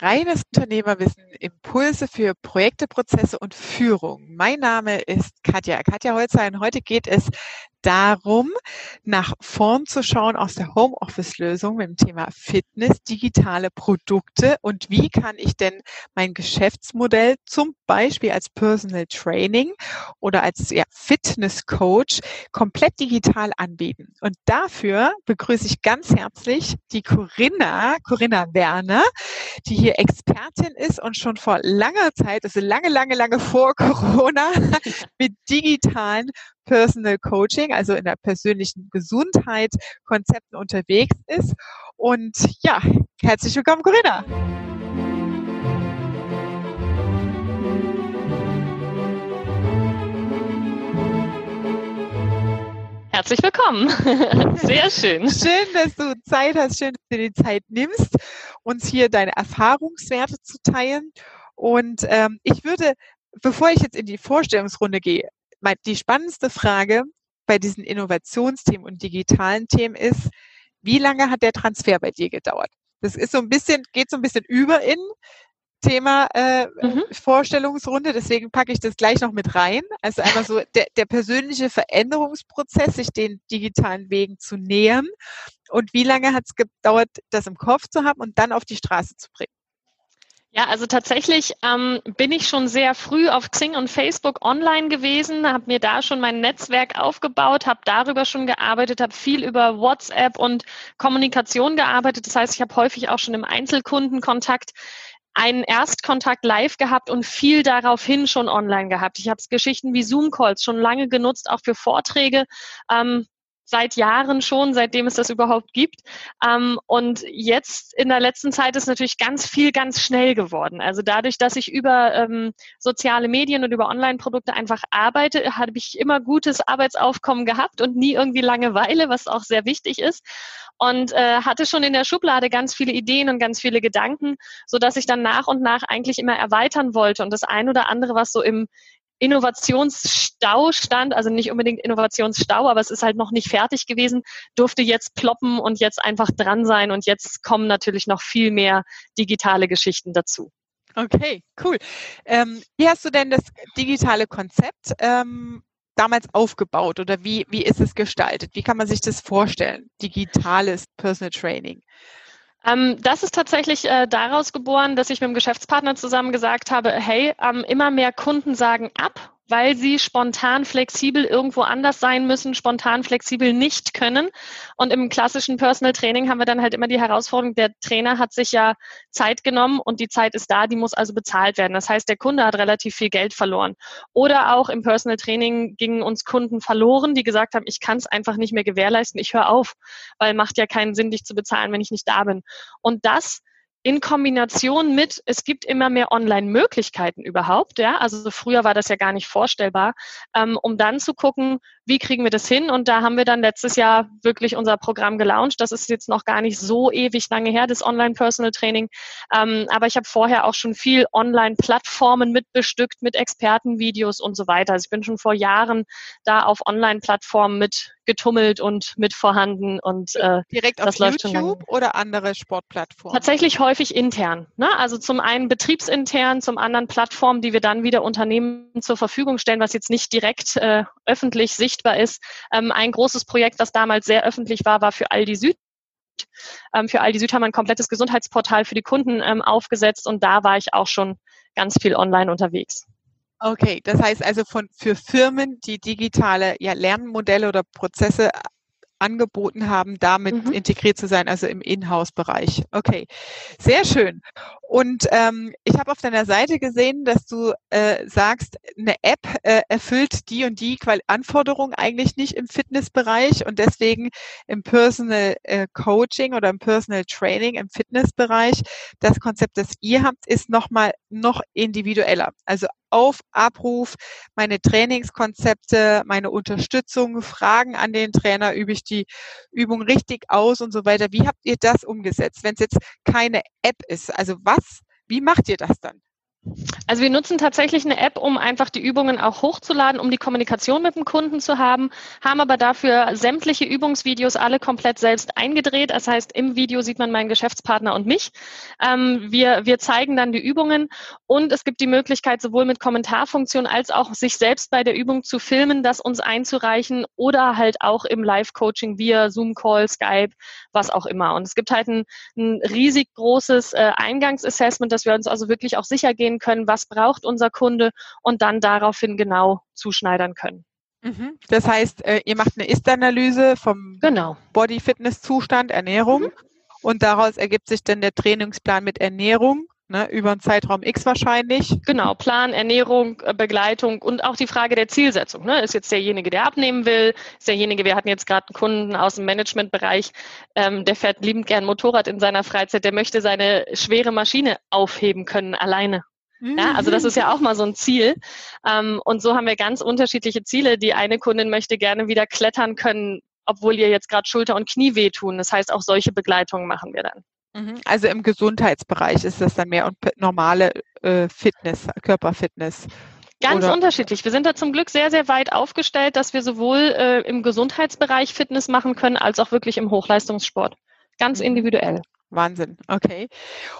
Reines Unternehmerwissen, Impulse für Projekte, Prozesse und Führung. Mein Name ist Katja, Katja Holzer und heute geht es darum, nach vorn zu schauen aus der Homeoffice-Lösung mit dem Thema Fitness, digitale Produkte und wie kann ich denn mein Geschäftsmodell zum Beispiel als Personal Training oder als ja, Fitness Coach komplett digital anbieten. Und dafür begrüße ich ganz herzlich die Corinna, Corinna Werner, die hier Expertin ist und schon vor langer Zeit, also lange, lange, lange vor Corona, mit digitalen Personal Coaching, also in der persönlichen Gesundheit Konzepten unterwegs ist. Und ja, herzlich willkommen, Corinna. Herzlich willkommen. Sehr schön. Schön, dass du Zeit hast, schön, dass du dir die Zeit nimmst, uns hier deine Erfahrungswerte zu teilen. Und ähm, ich würde, bevor ich jetzt in die Vorstellungsrunde gehe, die spannendste Frage bei diesen Innovationsthemen und digitalen Themen ist, wie lange hat der Transfer bei dir gedauert? Das ist so ein bisschen, geht so ein bisschen über in Thema äh, mhm. Vorstellungsrunde, deswegen packe ich das gleich noch mit rein. Also einmal so der, der persönliche Veränderungsprozess, sich den digitalen Wegen zu nähern und wie lange hat es gedauert, das im Kopf zu haben und dann auf die Straße zu bringen. Ja, also tatsächlich ähm, bin ich schon sehr früh auf Xing und Facebook online gewesen, habe mir da schon mein Netzwerk aufgebaut, habe darüber schon gearbeitet, habe viel über WhatsApp und Kommunikation gearbeitet. Das heißt, ich habe häufig auch schon im Einzelkundenkontakt einen Erstkontakt live gehabt und viel daraufhin schon online gehabt. Ich habe Geschichten wie Zoom-Calls schon lange genutzt, auch für Vorträge. Ähm, seit Jahren schon, seitdem es das überhaupt gibt. Ähm, und jetzt in der letzten Zeit ist natürlich ganz viel ganz schnell geworden. Also dadurch, dass ich über ähm, soziale Medien und über Online-Produkte einfach arbeite, habe ich immer gutes Arbeitsaufkommen gehabt und nie irgendwie Langeweile, was auch sehr wichtig ist und äh, hatte schon in der Schublade ganz viele Ideen und ganz viele Gedanken, so dass ich dann nach und nach eigentlich immer erweitern wollte und das ein oder andere, was so im Innovationsstau stand, also nicht unbedingt Innovationsstau, aber es ist halt noch nicht fertig gewesen, durfte jetzt ploppen und jetzt einfach dran sein und jetzt kommen natürlich noch viel mehr digitale Geschichten dazu. Okay, cool. Ähm, wie hast du denn das digitale Konzept ähm, damals aufgebaut oder wie, wie ist es gestaltet? Wie kann man sich das vorstellen? Digitales Personal Training. Ähm, das ist tatsächlich äh, daraus geboren, dass ich mit dem Geschäftspartner zusammen gesagt habe, hey, ähm, immer mehr Kunden sagen ab weil sie spontan flexibel irgendwo anders sein müssen, spontan flexibel nicht können. Und im klassischen Personal Training haben wir dann halt immer die Herausforderung, der Trainer hat sich ja Zeit genommen und die Zeit ist da, die muss also bezahlt werden. Das heißt, der Kunde hat relativ viel Geld verloren. Oder auch im Personal Training gingen uns Kunden verloren, die gesagt haben, ich kann es einfach nicht mehr gewährleisten, ich höre auf, weil macht ja keinen Sinn, dich zu bezahlen, wenn ich nicht da bin. Und das in Kombination mit, es gibt immer mehr Online-Möglichkeiten überhaupt, ja, also früher war das ja gar nicht vorstellbar, ähm, um dann zu gucken, wie kriegen wir das hin? Und da haben wir dann letztes Jahr wirklich unser Programm gelauncht. Das ist jetzt noch gar nicht so ewig lange her, das Online-Personal-Training. Ähm, aber ich habe vorher auch schon viel Online-Plattformen mitbestückt, mit Expertenvideos und so weiter. Also ich bin schon vor Jahren da auf Online-Plattformen mit getummelt und mit vorhanden und äh, direkt auf YouTube oder andere Sportplattformen? Tatsächlich häufig intern. Ne? Also zum einen betriebsintern, zum anderen Plattformen, die wir dann wieder Unternehmen zur Verfügung stellen, was jetzt nicht direkt äh, öffentlich sichtbar ist. Ähm, ein großes Projekt, das damals sehr öffentlich war, war für Aldi Süd. Ähm, für Aldi Süd haben wir ein komplettes Gesundheitsportal für die Kunden ähm, aufgesetzt und da war ich auch schon ganz viel online unterwegs. Okay, das heißt also von, für Firmen, die digitale ja, Lernmodelle oder Prozesse angeboten haben, damit mhm. integriert zu sein, also im Inhouse-Bereich. Okay, sehr schön. Und ähm, ich habe auf deiner Seite gesehen, dass du äh, sagst, eine App äh, erfüllt die und die Qual Anforderungen eigentlich nicht im Fitnessbereich und deswegen im Personal äh, Coaching oder im Personal Training im Fitnessbereich das Konzept, das ihr habt, ist nochmal noch individueller. Also auf Abruf, meine Trainingskonzepte, meine Unterstützung, Fragen an den Trainer, übe ich die Übung richtig aus und so weiter. Wie habt ihr das umgesetzt, wenn es jetzt keine App ist? Also was, wie macht ihr das dann? Also wir nutzen tatsächlich eine App, um einfach die Übungen auch hochzuladen, um die Kommunikation mit dem Kunden zu haben, haben aber dafür sämtliche Übungsvideos alle komplett selbst eingedreht. Das heißt, im Video sieht man meinen Geschäftspartner und mich. Ähm, wir, wir zeigen dann die Übungen und es gibt die Möglichkeit, sowohl mit Kommentarfunktion als auch sich selbst bei der Übung zu filmen, das uns einzureichen oder halt auch im Live-Coaching via Zoom-Call, Skype, was auch immer. Und es gibt halt ein, ein riesig großes äh, Eingangsassessment, dass wir uns also wirklich auch sicher gehen können, was braucht unser Kunde und dann daraufhin genau zuschneidern können. Mhm. Das heißt, äh, ihr macht eine Ist-Analyse vom genau. Body-Fitness-Zustand, Ernährung mhm. und daraus ergibt sich dann der Trainingsplan mit Ernährung Ne, über einen Zeitraum X wahrscheinlich. Genau, Plan, Ernährung, äh, Begleitung und auch die Frage der Zielsetzung. Ne? Ist jetzt derjenige, der abnehmen will, ist derjenige, wir hatten jetzt gerade einen Kunden aus dem Managementbereich, ähm, der fährt liebend gern Motorrad in seiner Freizeit, der möchte seine schwere Maschine aufheben können alleine. Ja, also das ist ja auch mal so ein Ziel. Ähm, und so haben wir ganz unterschiedliche Ziele. Die eine Kundin möchte gerne wieder klettern können, obwohl ihr jetzt gerade Schulter und Knie wehtun. Das heißt, auch solche Begleitungen machen wir dann. Mhm. Also im Gesundheitsbereich ist das dann mehr normale äh, Fitness, Körperfitness. Ganz Oder? unterschiedlich. Wir sind da zum Glück sehr, sehr weit aufgestellt, dass wir sowohl äh, im Gesundheitsbereich Fitness machen können, als auch wirklich im Hochleistungssport. Ganz mhm. individuell. Wahnsinn, okay.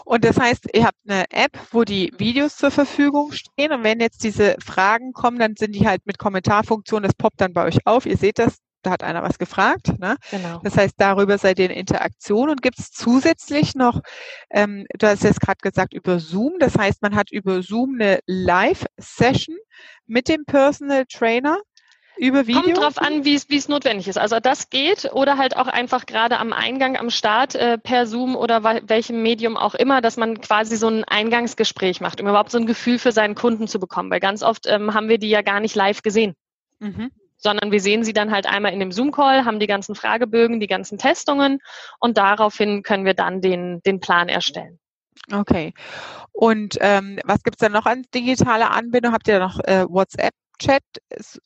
Und das heißt, ihr habt eine App, wo die Videos zur Verfügung stehen und wenn jetzt diese Fragen kommen, dann sind die halt mit Kommentarfunktion, das poppt dann bei euch auf. Ihr seht das, da hat einer was gefragt. Ne? Genau. Das heißt, darüber seid ihr in Interaktion und gibt es zusätzlich noch, ähm, du hast jetzt gerade gesagt, über Zoom. Das heißt, man hat über Zoom eine Live-Session mit dem Personal Trainer über Video? Kommt drauf an, wie es notwendig ist. Also das geht oder halt auch einfach gerade am Eingang, am Start äh, per Zoom oder welchem Medium auch immer, dass man quasi so ein Eingangsgespräch macht, um überhaupt so ein Gefühl für seinen Kunden zu bekommen. Weil ganz oft ähm, haben wir die ja gar nicht live gesehen. Mhm sondern wir sehen sie dann halt einmal in dem Zoom-Call, haben die ganzen Fragebögen, die ganzen Testungen und daraufhin können wir dann den, den Plan erstellen. Okay. Und ähm, was gibt's dann noch an digitaler Anbindung? Habt ihr noch äh, WhatsApp Chat,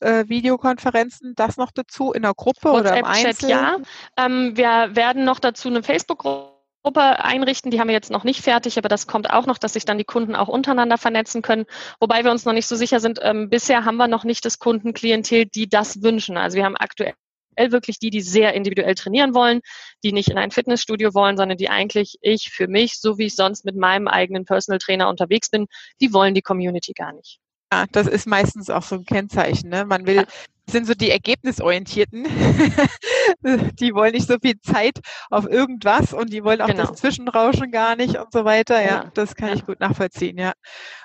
äh, Videokonferenzen, das noch dazu in der Gruppe WhatsApp oder im Einzel? ja. Ähm, wir werden noch dazu eine Facebook-Gruppe einrichten. Die haben wir jetzt noch nicht fertig, aber das kommt auch noch, dass sich dann die Kunden auch untereinander vernetzen können. Wobei wir uns noch nicht so sicher sind. Ähm, bisher haben wir noch nicht das Kundenklientel, die das wünschen. Also wir haben aktuell wirklich die, die sehr individuell trainieren wollen, die nicht in ein Fitnessstudio wollen, sondern die eigentlich ich für mich, so wie ich sonst mit meinem eigenen Personal Trainer unterwegs bin, die wollen die Community gar nicht. Ja, das ist meistens auch so ein Kennzeichen. Ne? Man will, sind so die Ergebnisorientierten. die wollen nicht so viel Zeit auf irgendwas und die wollen auch genau. das Zwischenrauschen gar nicht und so weiter. Ja, ja. das kann ja. ich gut nachvollziehen. Ja,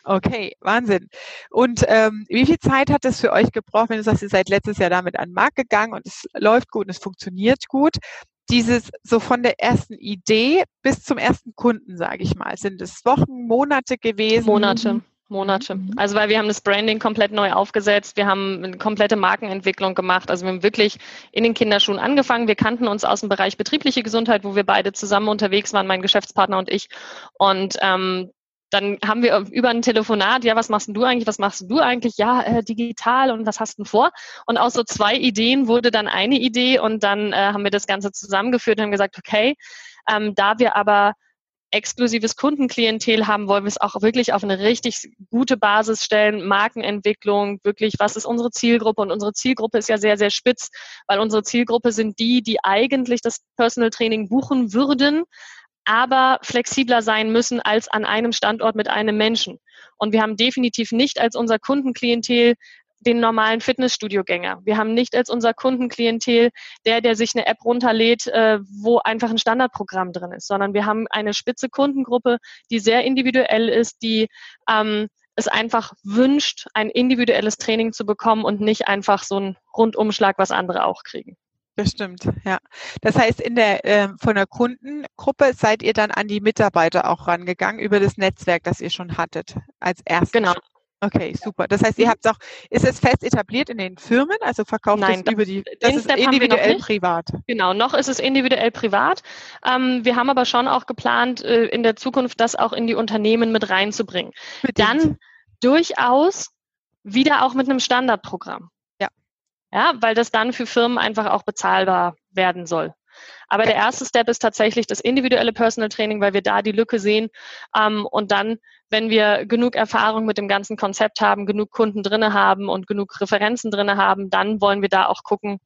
okay, Wahnsinn. Und ähm, wie viel Zeit hat es für euch gebraucht, wenn du sagst, ihr seid letztes Jahr damit an den Markt gegangen und es läuft gut und es funktioniert gut? Dieses so von der ersten Idee bis zum ersten Kunden, sage ich mal, sind es Wochen, Monate gewesen? Monate. Monate. Mhm. Also weil wir haben das Branding komplett neu aufgesetzt, wir haben eine komplette Markenentwicklung gemacht. Also wir haben wirklich in den Kinderschuhen angefangen. Wir kannten uns aus dem Bereich betriebliche Gesundheit, wo wir beide zusammen unterwegs waren, mein Geschäftspartner und ich. Und ähm, dann haben wir über ein Telefonat, ja, was machst du eigentlich, was machst du eigentlich? Ja, äh, digital und was hast du vor? Und aus so zwei Ideen wurde dann eine Idee und dann äh, haben wir das Ganze zusammengeführt und haben gesagt, okay, ähm, da wir aber exklusives Kundenklientel haben, wollen wir es auch wirklich auf eine richtig gute Basis stellen, Markenentwicklung, wirklich, was ist unsere Zielgruppe? Und unsere Zielgruppe ist ja sehr, sehr spitz, weil unsere Zielgruppe sind die, die eigentlich das Personal Training buchen würden, aber flexibler sein müssen als an einem Standort mit einem Menschen. Und wir haben definitiv nicht als unser Kundenklientel den normalen Fitnessstudio-Gänger. Wir haben nicht als unser Kundenklientel der, der sich eine App runterlädt, äh, wo einfach ein Standardprogramm drin ist, sondern wir haben eine spitze Kundengruppe, die sehr individuell ist, die ähm, es einfach wünscht, ein individuelles Training zu bekommen und nicht einfach so einen Rundumschlag, was andere auch kriegen. Das stimmt, ja. Das heißt, in der äh, von der Kundengruppe seid ihr dann an die Mitarbeiter auch rangegangen über das Netzwerk, das ihr schon hattet als erstes. Genau, Okay, super. Das heißt, ihr habt auch, ist es fest etabliert in den Firmen? Also verkauft Nein, es über die, das ist individuell privat? Genau, noch ist es individuell privat. Ähm, wir haben aber schon auch geplant, äh, in der Zukunft das auch in die Unternehmen mit reinzubringen. Bedingt. Dann durchaus wieder auch mit einem Standardprogramm. Ja. Ja, weil das dann für Firmen einfach auch bezahlbar werden soll. Aber der erste Step ist tatsächlich das individuelle Personal Training, weil wir da die Lücke sehen. Ähm, und dann, wenn wir genug Erfahrung mit dem ganzen Konzept haben, genug Kunden drinne haben und genug Referenzen drinne haben, dann wollen wir da auch gucken,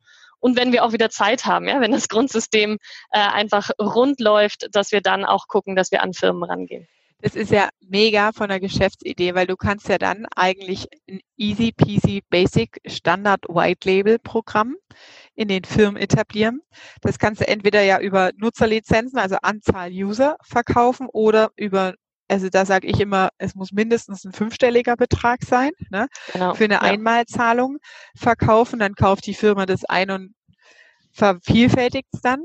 und wenn wir auch wieder Zeit haben, ja, wenn das Grundsystem äh, einfach rund läuft, dass wir dann auch gucken, dass wir an Firmen rangehen. Das ist ja mega von der Geschäftsidee, weil du kannst ja dann eigentlich ein easy peasy basic Standard White Label Programm in den Firmen etablieren. Das kannst du entweder ja über Nutzerlizenzen, also Anzahl User verkaufen oder über also da sage ich immer, es muss mindestens ein fünfstelliger Betrag sein, ne? Genau, für eine. Einmalzahlung verkaufen, dann kauft die Firma das ein und vervielfältigt es dann.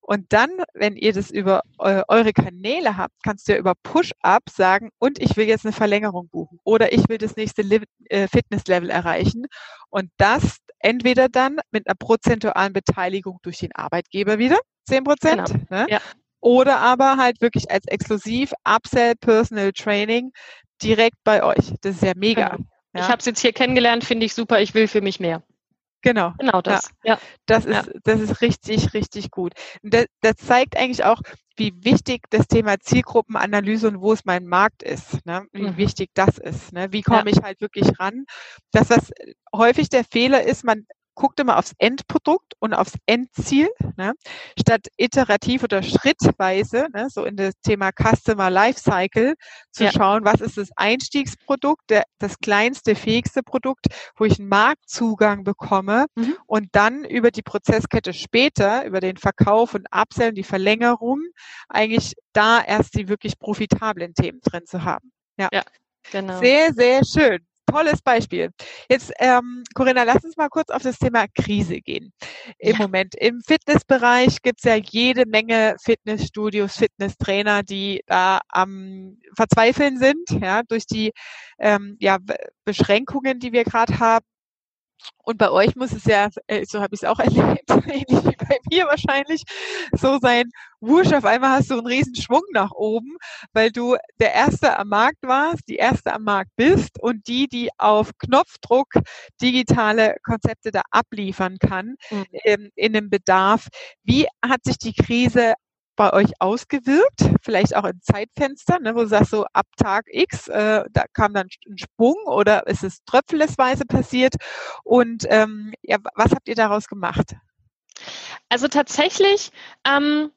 Und dann, wenn ihr das über eure Kanäle habt, kannst du ja über Push-Up sagen, und ich will jetzt eine Verlängerung buchen oder ich will das nächste äh, Fitness-Level erreichen. Und das entweder dann mit einer prozentualen Beteiligung durch den Arbeitgeber wieder, 10 Prozent, genau. ne? ja. oder aber halt wirklich als exklusiv Upsell Personal Training direkt bei euch. Das ist ja mega. Genau. Ja. Ich habe es jetzt hier kennengelernt, finde ich super. Ich will für mich mehr. Genau. Genau das. Ja. ja. Das ist, das ist richtig, richtig gut. Das, das zeigt eigentlich auch, wie wichtig das Thema Zielgruppenanalyse und wo es mein Markt ist, ne? wie mhm. wichtig das ist. Ne? Wie komme ja. ich halt wirklich ran? Das, was häufig der Fehler ist, man guckt immer aufs Endprodukt und aufs Endziel, ne? statt iterativ oder schrittweise, ne? so in das Thema Customer Lifecycle, zu ja. schauen, was ist das Einstiegsprodukt, der, das kleinste, fähigste Produkt, wo ich einen Marktzugang bekomme mhm. und dann über die Prozesskette später, über den Verkauf und Upsell, die Verlängerung, eigentlich da erst die wirklich profitablen Themen drin zu haben. Ja. ja. Genau. Sehr, sehr schön tolles Beispiel. Jetzt, ähm, Corinna, lass uns mal kurz auf das Thema Krise gehen. Im ja. Moment im Fitnessbereich gibt es ja jede Menge Fitnessstudios, Fitnesstrainer, die da am Verzweifeln sind, ja, durch die ähm, ja, Beschränkungen, die wir gerade haben. Und bei euch muss es ja, äh, so habe ich es auch erlebt, ähnlich wie bei mir wahrscheinlich, so sein, wusch, auf einmal hast du einen riesen Schwung nach oben, weil du der Erste am Markt warst, die Erste am Markt bist und die, die auf Knopfdruck digitale Konzepte da abliefern kann mhm. in, in einem Bedarf. Wie hat sich die Krise bei euch ausgewirkt? Vielleicht auch in Zeitfenstern, ne, wo du sagst, so ab Tag X, äh, da kam dann ein Sprung oder ist es tröpfelesweise passiert? Und ähm, ja, was habt ihr daraus gemacht? Also tatsächlich ähm,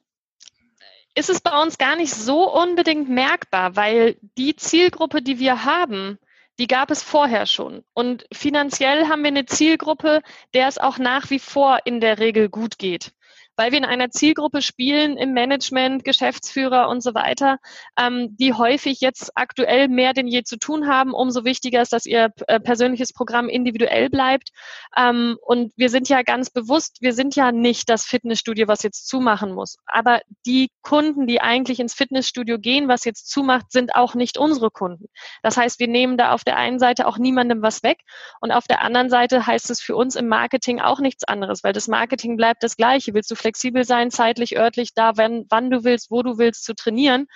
ist es bei uns gar nicht so unbedingt merkbar, weil die Zielgruppe, die wir haben, die gab es vorher schon. Und finanziell haben wir eine Zielgruppe, der es auch nach wie vor in der Regel gut geht weil wir in einer Zielgruppe spielen im Management, Geschäftsführer und so weiter, ähm, die häufig jetzt aktuell mehr denn je zu tun haben. Umso wichtiger ist, dass ihr äh, persönliches Programm individuell bleibt. Ähm, und wir sind ja ganz bewusst, wir sind ja nicht das Fitnessstudio, was jetzt zumachen muss. Aber die Kunden, die eigentlich ins Fitnessstudio gehen, was jetzt zumacht, sind auch nicht unsere Kunden. Das heißt, wir nehmen da auf der einen Seite auch niemandem was weg und auf der anderen Seite heißt es für uns im Marketing auch nichts anderes, weil das Marketing bleibt das gleiche. Willst du flexibel sein, zeitlich, örtlich, da, wenn, wann du willst, wo du willst, zu trainieren.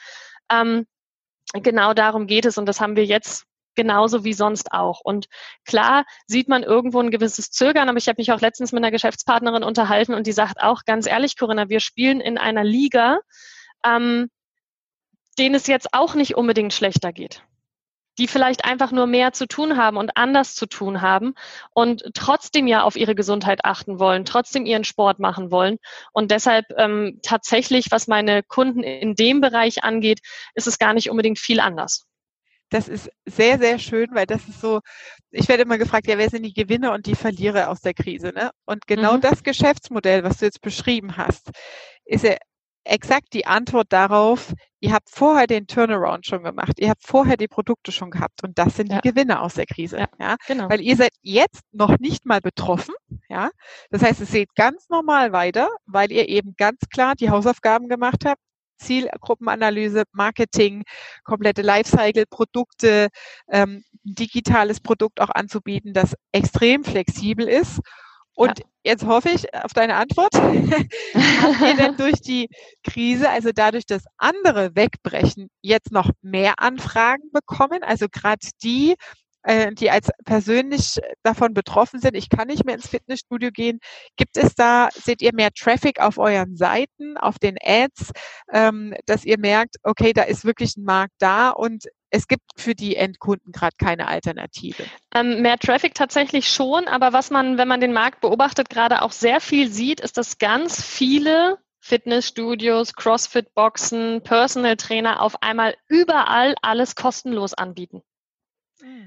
Ähm, genau darum geht es und das haben wir jetzt genauso wie sonst auch. Und klar sieht man irgendwo ein gewisses Zögern, aber ich habe mich auch letztens mit einer Geschäftspartnerin unterhalten und die sagt auch ganz ehrlich, Corinna, wir spielen in einer Liga, ähm, denen es jetzt auch nicht unbedingt schlechter geht die vielleicht einfach nur mehr zu tun haben und anders zu tun haben und trotzdem ja auf ihre Gesundheit achten wollen, trotzdem ihren Sport machen wollen. Und deshalb ähm, tatsächlich, was meine Kunden in dem Bereich angeht, ist es gar nicht unbedingt viel anders. Das ist sehr, sehr schön, weil das ist so, ich werde immer gefragt, ja, wer sind die Gewinner und die Verlierer aus der Krise? Ne? Und genau mhm. das Geschäftsmodell, was du jetzt beschrieben hast, ist ja exakt die Antwort darauf, ihr habt vorher den Turnaround schon gemacht, ihr habt vorher die Produkte schon gehabt und das sind ja. die Gewinne aus der Krise. Ja, ja, Genau. Weil ihr seid jetzt noch nicht mal betroffen. Ja? Das heißt, es geht ganz normal weiter, weil ihr eben ganz klar die Hausaufgaben gemacht habt, Zielgruppenanalyse, Marketing, komplette Lifecycle, Produkte, ähm, digitales Produkt auch anzubieten, das extrem flexibel ist und ja. jetzt hoffe ich auf deine Antwort. Habt ihr denn durch die Krise, also dadurch, dass andere wegbrechen, jetzt noch mehr Anfragen bekommen? Also gerade die, äh, die als persönlich davon betroffen sind, ich kann nicht mehr ins Fitnessstudio gehen. Gibt es da, seht ihr mehr Traffic auf euren Seiten, auf den Ads, ähm, dass ihr merkt, okay, da ist wirklich ein Markt da und es gibt für die Endkunden gerade keine Alternative. Ähm, mehr Traffic tatsächlich schon, aber was man, wenn man den Markt beobachtet, gerade auch sehr viel sieht, ist, dass ganz viele Fitnessstudios, CrossFit-Boxen, Personal Trainer auf einmal überall alles kostenlos anbieten.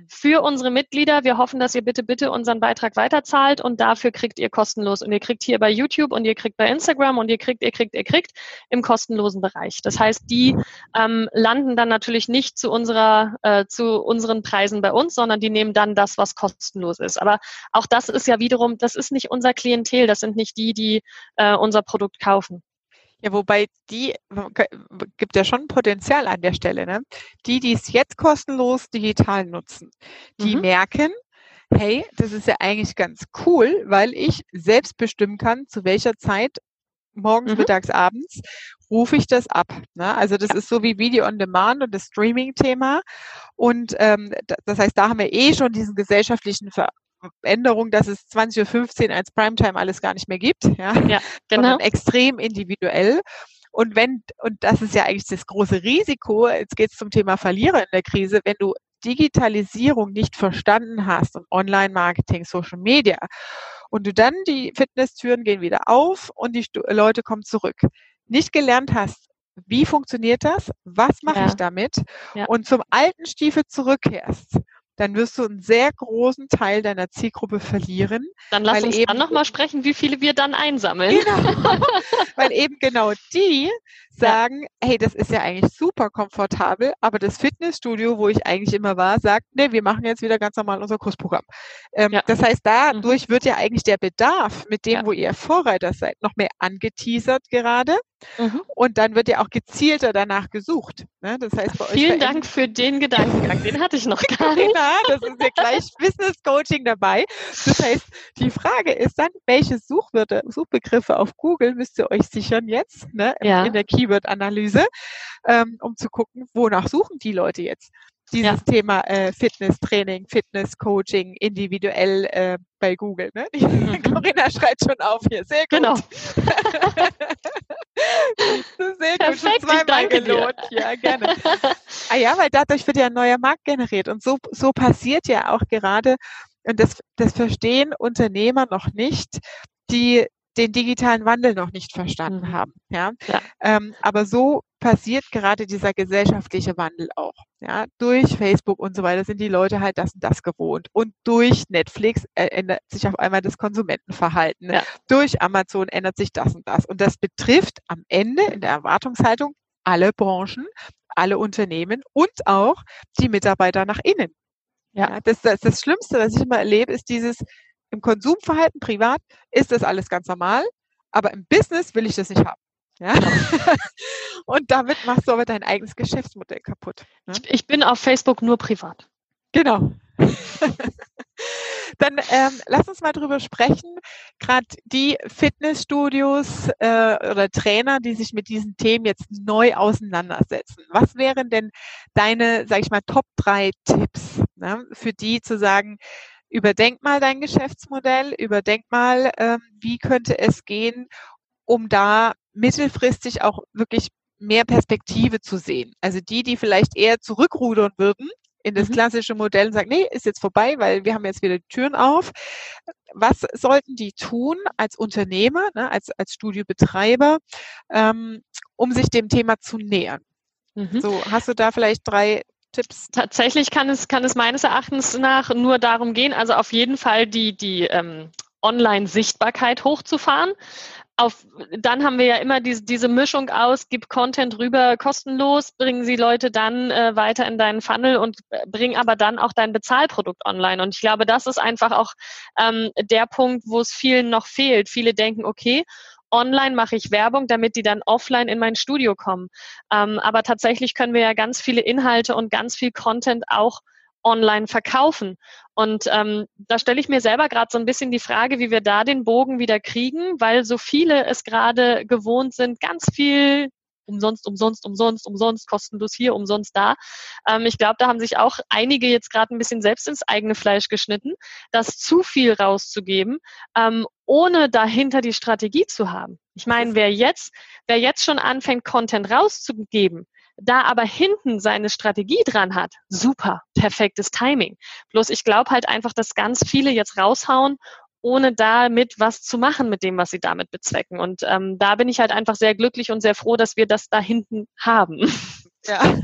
Für unsere Mitglieder. Wir hoffen, dass ihr bitte, bitte unseren Beitrag weiterzahlt und dafür kriegt ihr kostenlos. Und ihr kriegt hier bei YouTube und ihr kriegt bei Instagram und ihr kriegt, ihr kriegt, ihr kriegt im kostenlosen Bereich. Das heißt, die ähm, landen dann natürlich nicht zu unserer, äh, zu unseren Preisen bei uns, sondern die nehmen dann das, was kostenlos ist. Aber auch das ist ja wiederum, das ist nicht unser Klientel. Das sind nicht die, die äh, unser Produkt kaufen. Ja, wobei die gibt ja schon Potenzial an der Stelle. Ne? Die, die es jetzt kostenlos digital nutzen, die mhm. merken, hey, das ist ja eigentlich ganz cool, weil ich selbst bestimmen kann, zu welcher Zeit morgens, mhm. mittags, abends rufe ich das ab. Ne? Also das ist so wie Video on Demand und das Streaming-Thema. Und ähm, das heißt, da haben wir eh schon diesen gesellschaftlichen Ver Änderung, dass es 20.15 Uhr als Primetime alles gar nicht mehr gibt. Ja, ja genau. extrem individuell. Und wenn, und das ist ja eigentlich das große Risiko, jetzt geht es zum Thema Verlierer in der Krise, wenn du Digitalisierung nicht verstanden hast und Online-Marketing, Social Media und du dann die Fitnesstüren gehen wieder auf und die Leute kommen zurück, nicht gelernt hast, wie funktioniert das, was mache ja. ich damit ja. und zum alten Stiefel zurückkehrst, dann wirst du einen sehr großen Teil deiner Zielgruppe verlieren. Dann lass uns eben, dann nochmal sprechen, wie viele wir dann einsammeln. Genau, weil eben genau die sagen, ja. hey, das ist ja eigentlich super komfortabel, aber das Fitnessstudio, wo ich eigentlich immer war, sagt, nee, wir machen jetzt wieder ganz normal unser Kursprogramm. Ähm, ja. Das heißt, dadurch mhm. wird ja eigentlich der Bedarf mit dem, ja. wo ihr Vorreiter seid, noch mehr angeteasert gerade. Mhm. Und dann wird ja auch gezielter danach gesucht. Ne? Das heißt, bei Vielen Dank für den Gedankengang, den hatte ich noch gar nicht. Ja, das ist ja gleich Business Coaching dabei. Das heißt, die Frage ist dann, welche Suchwörter, Suchbegriffe auf Google müsst ihr euch sichern jetzt ne, ja. in der Keyword-Analyse, ähm, um zu gucken, wonach suchen die Leute jetzt dieses ja. Thema äh, Fitness-Training, Fitness-Coaching individuell äh, bei Google. Ne? Mhm. Corinna schreit schon auf hier. Sehr gut. Genau. Sehr gut. Schon zweimal gelohnt. Dir. Ja, gerne. ah ja, weil dadurch wird ja ein neuer Markt generiert. Und so, so passiert ja auch gerade, und das, das verstehen Unternehmer noch nicht, die den digitalen Wandel noch nicht verstanden mhm. haben. Ja? ja. Ähm, aber so passiert gerade dieser gesellschaftliche Wandel auch. Ja? Durch Facebook und so weiter sind die Leute halt das und das gewohnt. Und durch Netflix ändert sich auf einmal das Konsumentenverhalten. Ja. Durch Amazon ändert sich das und das. Und das betrifft am Ende in der Erwartungshaltung alle Branchen, alle Unternehmen und auch die Mitarbeiter nach innen. Ja, ja das, das, das Schlimmste, was ich immer erlebe, ist dieses, im Konsumverhalten privat ist das alles ganz normal, aber im Business will ich das nicht haben. Ja? Genau. Und damit machst du aber dein eigenes Geschäftsmodell kaputt. Ne? Ich, ich bin auf Facebook nur privat. Genau. Dann ähm, lass uns mal drüber sprechen. Gerade die Fitnessstudios äh, oder Trainer, die sich mit diesen Themen jetzt neu auseinandersetzen. Was wären denn deine, sag ich mal, Top drei Tipps ne, für die zu sagen, überdenk mal dein Geschäftsmodell, überdenk mal, äh, wie könnte es gehen, um da mittelfristig auch wirklich mehr Perspektive zu sehen. Also die, die vielleicht eher zurückrudern würden in das mhm. klassische Modell und sagen, nee, ist jetzt vorbei, weil wir haben jetzt wieder die Türen auf. Was sollten die tun als Unternehmer, ne, als, als Studiobetreiber, ähm, um sich dem Thema zu nähern? Mhm. So, hast du da vielleicht drei Tipps? Tatsächlich kann es, kann es meines Erachtens nach nur darum gehen, also auf jeden Fall die, die ähm, Online-Sichtbarkeit hochzufahren. Auf, dann haben wir ja immer diese, diese Mischung aus, gib Content rüber kostenlos, bringen sie Leute dann äh, weiter in deinen Funnel und äh, bring aber dann auch dein Bezahlprodukt online. Und ich glaube, das ist einfach auch ähm, der Punkt, wo es vielen noch fehlt. Viele denken, okay, online mache ich Werbung, damit die dann offline in mein Studio kommen. Ähm, aber tatsächlich können wir ja ganz viele Inhalte und ganz viel Content auch online verkaufen. Und ähm, da stelle ich mir selber gerade so ein bisschen die Frage, wie wir da den Bogen wieder kriegen, weil so viele es gerade gewohnt sind, ganz viel umsonst, umsonst, umsonst, umsonst, kostenlos hier, umsonst da. Ähm, ich glaube, da haben sich auch einige jetzt gerade ein bisschen selbst ins eigene Fleisch geschnitten, das zu viel rauszugeben, ähm, ohne dahinter die Strategie zu haben. Ich meine, wer jetzt, wer jetzt schon anfängt, Content rauszugeben, da aber hinten seine Strategie dran hat, super, perfektes Timing. Bloß ich glaube halt einfach, dass ganz viele jetzt raushauen ohne damit was zu machen mit dem, was sie damit bezwecken. Und ähm, da bin ich halt einfach sehr glücklich und sehr froh, dass wir das da hinten haben. Ja,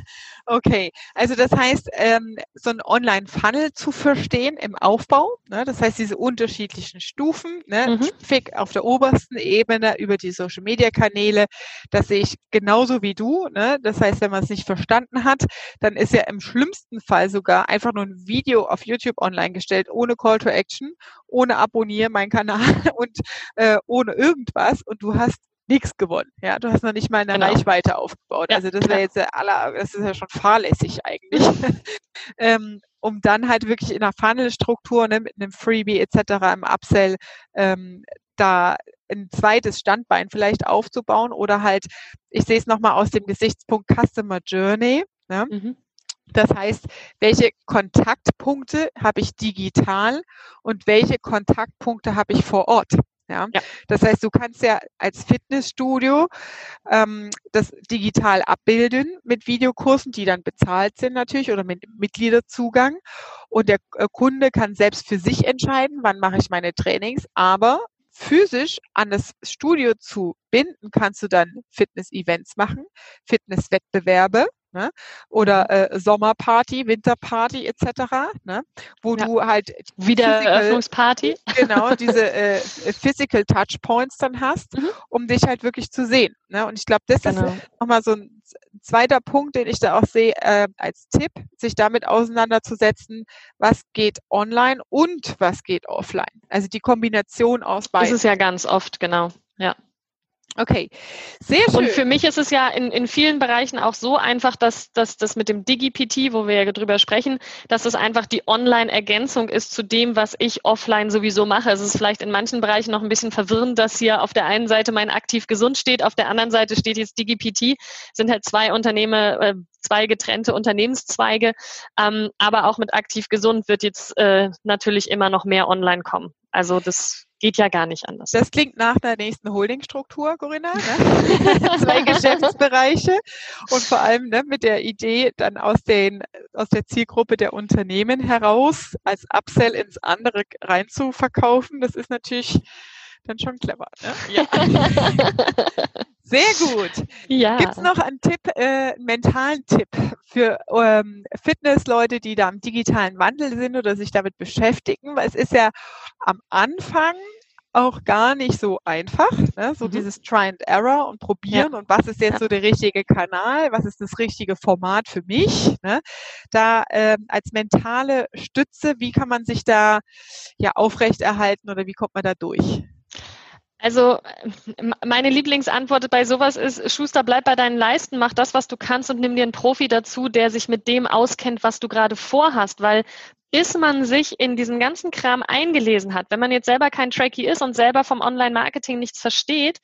okay. Also das heißt, ähm, so ein Online-Funnel zu verstehen im Aufbau, ne? das heißt diese unterschiedlichen Stufen, ne? Mhm. auf der obersten Ebene über die Social-Media-Kanäle, das sehe ich genauso wie du. Ne? Das heißt, wenn man es nicht verstanden hat, dann ist ja im schlimmsten Fall sogar einfach nur ein Video auf YouTube online gestellt, ohne Call to Action, ohne Abonnieren meinen Kanal und äh, ohne irgendwas und du hast nichts gewonnen. Ja, du hast noch nicht mal eine genau. Reichweite aufgebaut. Ja, also das wäre jetzt der aller, das ist ja schon fahrlässig eigentlich. ähm, um dann halt wirklich in einer Funnel-Struktur ne, mit einem Freebie etc. im Upsell ähm, da ein zweites Standbein vielleicht aufzubauen oder halt, ich sehe es nochmal aus dem Gesichtspunkt Customer Journey. Ne? Mhm. Das heißt, welche Kontaktpunkte habe ich digital und welche Kontaktpunkte habe ich vor Ort? Ja? ja? Das heißt, du kannst ja als Fitnessstudio ähm, das digital abbilden mit Videokursen, die dann bezahlt sind natürlich oder mit Mitgliederzugang. Und der äh, Kunde kann selbst für sich entscheiden, wann mache ich meine Trainings. Aber physisch an das Studio zu binden, kannst du dann Fitness-Events machen, Fitnesswettbewerbe ne? oder mhm. äh, Sommerparty, Winterparty etc., ne? wo ja. du halt Wiedereröffnungsparty, genau diese äh, Physical Touchpoints dann hast, mhm. um dich halt wirklich zu sehen. Ne? Und ich glaube, das genau. ist nochmal so ein zweiter Punkt, den ich da auch sehe äh, als Tipp, sich damit auseinanderzusetzen, was geht online und was geht offline. Also die Kombination aus beiden. Das ist ja ganz oft, genau. Ja. Okay, sehr schön. Und für mich ist es ja in, in vielen Bereichen auch so einfach, dass, dass das mit dem DigiPT, wo wir ja drüber sprechen, dass es einfach die Online-Ergänzung ist zu dem, was ich offline sowieso mache. Es ist vielleicht in manchen Bereichen noch ein bisschen verwirrend, dass hier auf der einen Seite mein aktiv gesund steht, auf der anderen Seite steht jetzt DigiPT, sind halt zwei Unternehmen, äh, zwei getrennte Unternehmenszweige. Ähm, aber auch mit aktiv gesund wird jetzt äh, natürlich immer noch mehr online kommen. Also das geht ja gar nicht anders. Das klingt nach der nächsten Holdingstruktur, Corinna. Ne? Zwei Geschäftsbereiche und vor allem ne, mit der Idee, dann aus, den, aus der Zielgruppe der Unternehmen heraus als Upsell ins andere rein zu verkaufen. Das ist natürlich dann schon clever. Ne? Ja. Sehr gut. Ja. Gibt es noch einen Tipp, äh, einen mentalen Tipp für ähm, Fitnessleute, die da im digitalen Wandel sind oder sich damit beschäftigen? Weil es ist ja am Anfang auch gar nicht so einfach, ne? so mhm. dieses Try and Error und probieren ja. und was ist jetzt ja. so der richtige Kanal, was ist das richtige Format für mich, ne? da äh, als mentale Stütze, wie kann man sich da ja aufrechterhalten oder wie kommt man da durch? Also meine Lieblingsantwort bei sowas ist, Schuster, bleib bei deinen Leisten, mach das, was du kannst und nimm dir einen Profi dazu, der sich mit dem auskennt, was du gerade vorhast, weil bis man sich in diesen ganzen Kram eingelesen hat, wenn man jetzt selber kein Tracky ist und selber vom Online-Marketing nichts versteht,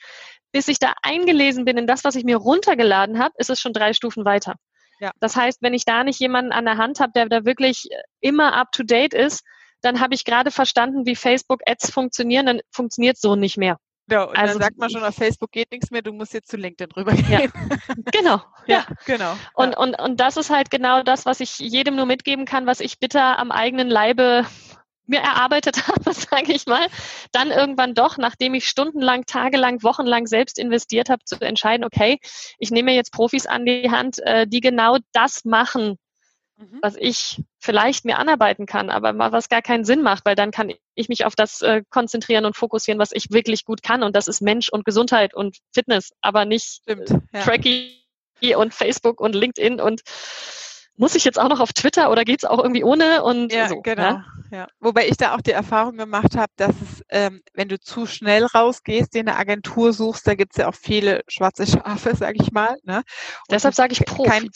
bis ich da eingelesen bin in das, was ich mir runtergeladen habe, ist es schon drei Stufen weiter. Ja. Das heißt, wenn ich da nicht jemanden an der Hand habe, der da wirklich immer up-to-date ist, dann habe ich gerade verstanden, wie Facebook-Ads funktionieren, dann funktioniert so nicht mehr. Genau, und also, dann sagt man schon, auf Facebook geht nichts mehr, du musst jetzt zu LinkedIn rübergehen. Ja. Genau. ja, ja, genau. Und, ja. Und, und das ist halt genau das, was ich jedem nur mitgeben kann, was ich bitter am eigenen Leibe mir erarbeitet habe, sage ich mal, dann irgendwann doch, nachdem ich stundenlang, tagelang, wochenlang selbst investiert habe, zu entscheiden, okay, ich nehme jetzt Profis an die Hand, äh, die genau das machen, mhm. was ich vielleicht mir anarbeiten kann, aber was gar keinen Sinn macht, weil dann kann ich mich auf das äh, konzentrieren und fokussieren, was ich wirklich gut kann. Und das ist Mensch und Gesundheit und Fitness, aber nicht Stimmt, ja. Tracky und Facebook und LinkedIn und muss ich jetzt auch noch auf Twitter oder geht's auch irgendwie ohne? Und ja, so, genau. Ja? Ja. Wobei ich da auch die Erfahrung gemacht habe, dass es, ähm, wenn du zu schnell rausgehst, dir eine Agentur suchst, da gibt's ja auch viele schwarze Schafe, sag ich mal. Ne? Deshalb sage ich Profis. kein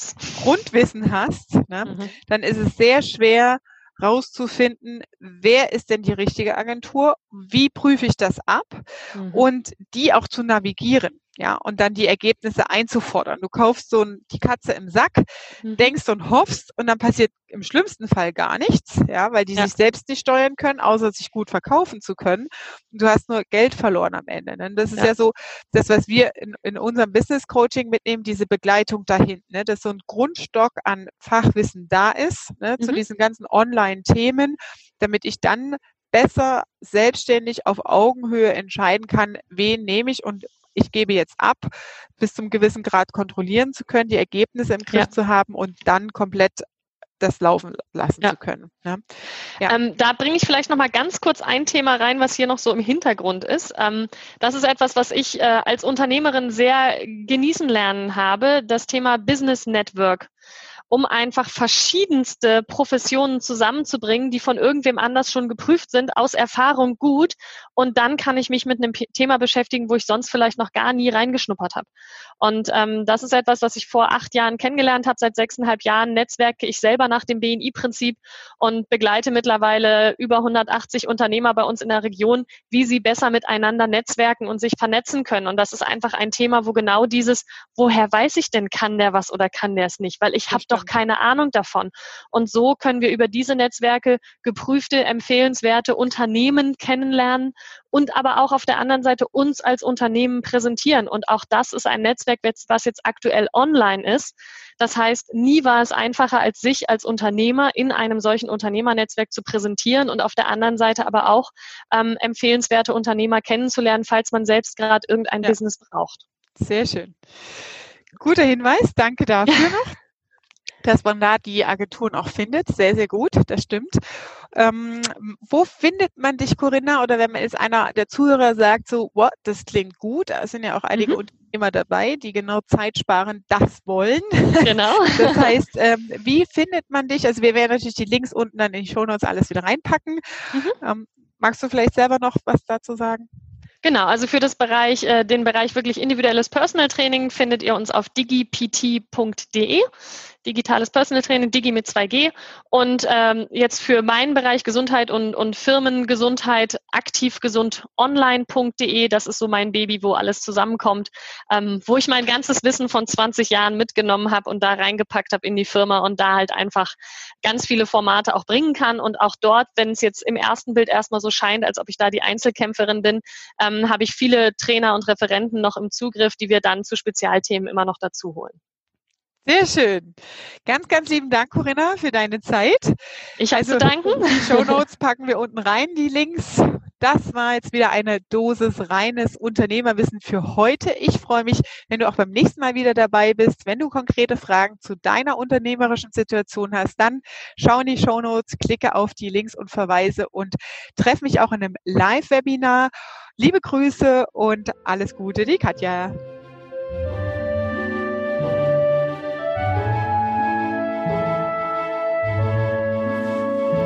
Grundwissen hast, ne? Mhm. dann ist es sehr schwer, rauszufinden, wer ist denn die richtige Agentur, wie prüfe ich das ab mhm. und die auch zu navigieren. Ja, und dann die Ergebnisse einzufordern. Du kaufst so ein, die Katze im Sack, mhm. denkst und hoffst und dann passiert im schlimmsten Fall gar nichts, ja, weil die ja. sich selbst nicht steuern können, außer sich gut verkaufen zu können. Und du hast nur Geld verloren am Ende. Ne? Das ist ja. ja so das, was wir in, in unserem Business Coaching mitnehmen, diese Begleitung dahin, ne? dass so ein Grundstock an Fachwissen da ist, ne? Mhm. zu diesen ganzen Online-Themen, damit ich dann besser selbstständig auf Augenhöhe entscheiden kann, wen nehme ich und ich gebe jetzt ab, bis zum gewissen Grad kontrollieren zu können, die Ergebnisse im Griff ja. zu haben und dann komplett das laufen lassen ja. zu können. Ja. Ja. Ähm, da bringe ich vielleicht noch mal ganz kurz ein Thema rein, was hier noch so im Hintergrund ist. Ähm, das ist etwas, was ich äh, als Unternehmerin sehr genießen lernen habe, das Thema Business Network um einfach verschiedenste Professionen zusammenzubringen, die von irgendwem anders schon geprüft sind, aus Erfahrung gut. Und dann kann ich mich mit einem Thema beschäftigen, wo ich sonst vielleicht noch gar nie reingeschnuppert habe. Und ähm, das ist etwas, was ich vor acht Jahren kennengelernt habe. Seit sechseinhalb Jahren netzwerke ich selber nach dem BNI-Prinzip und begleite mittlerweile über 180 Unternehmer bei uns in der Region, wie sie besser miteinander netzwerken und sich vernetzen können. Und das ist einfach ein Thema, wo genau dieses, woher weiß ich denn, kann der was oder kann der es nicht? Weil ich habe doch doch keine Ahnung davon. Und so können wir über diese Netzwerke geprüfte, empfehlenswerte Unternehmen kennenlernen und aber auch auf der anderen Seite uns als Unternehmen präsentieren. Und auch das ist ein Netzwerk, was jetzt aktuell online ist. Das heißt, nie war es einfacher, als sich als Unternehmer in einem solchen Unternehmernetzwerk zu präsentieren und auf der anderen Seite aber auch ähm, empfehlenswerte Unternehmer kennenzulernen, falls man selbst gerade irgendein ja. Business braucht. Sehr schön. Guter Hinweis, danke dafür noch dass man da die Agenturen auch findet. Sehr, sehr gut, das stimmt. Ähm, wo findet man dich, Corinna? Oder wenn man jetzt einer der Zuhörer sagt, so, what, das klingt gut, da sind ja auch einige mhm. Unternehmer dabei, die genau Zeit sparen, das wollen. Genau. das heißt, ähm, wie findet man dich? Also wir werden natürlich die Links unten dann in die Show Notes alles wieder reinpacken. Mhm. Ähm, magst du vielleicht selber noch was dazu sagen? Genau, also für das Bereich, äh, den Bereich wirklich individuelles Personal Training findet ihr uns auf digipt.de digitales Personal Training, Digi mit 2G. Und ähm, jetzt für meinen Bereich Gesundheit und, und Firmengesundheit aktivgesundonline.de. Das ist so mein Baby, wo alles zusammenkommt, ähm, wo ich mein ganzes Wissen von 20 Jahren mitgenommen habe und da reingepackt habe in die Firma und da halt einfach ganz viele Formate auch bringen kann. Und auch dort, wenn es jetzt im ersten Bild erstmal so scheint, als ob ich da die Einzelkämpferin bin, ähm, habe ich viele Trainer und Referenten noch im Zugriff, die wir dann zu Spezialthemen immer noch dazu holen. Sehr schön. Ganz, ganz lieben Dank, Corinna, für deine Zeit. Ich habe also, zu danken. Die Show Notes packen wir unten rein, die Links. Das war jetzt wieder eine Dosis reines Unternehmerwissen für heute. Ich freue mich, wenn du auch beim nächsten Mal wieder dabei bist. Wenn du konkrete Fragen zu deiner unternehmerischen Situation hast, dann schau in die Show Notes, klicke auf die Links und Verweise und treffe mich auch in einem Live-Webinar. Liebe Grüße und alles Gute, die Katja.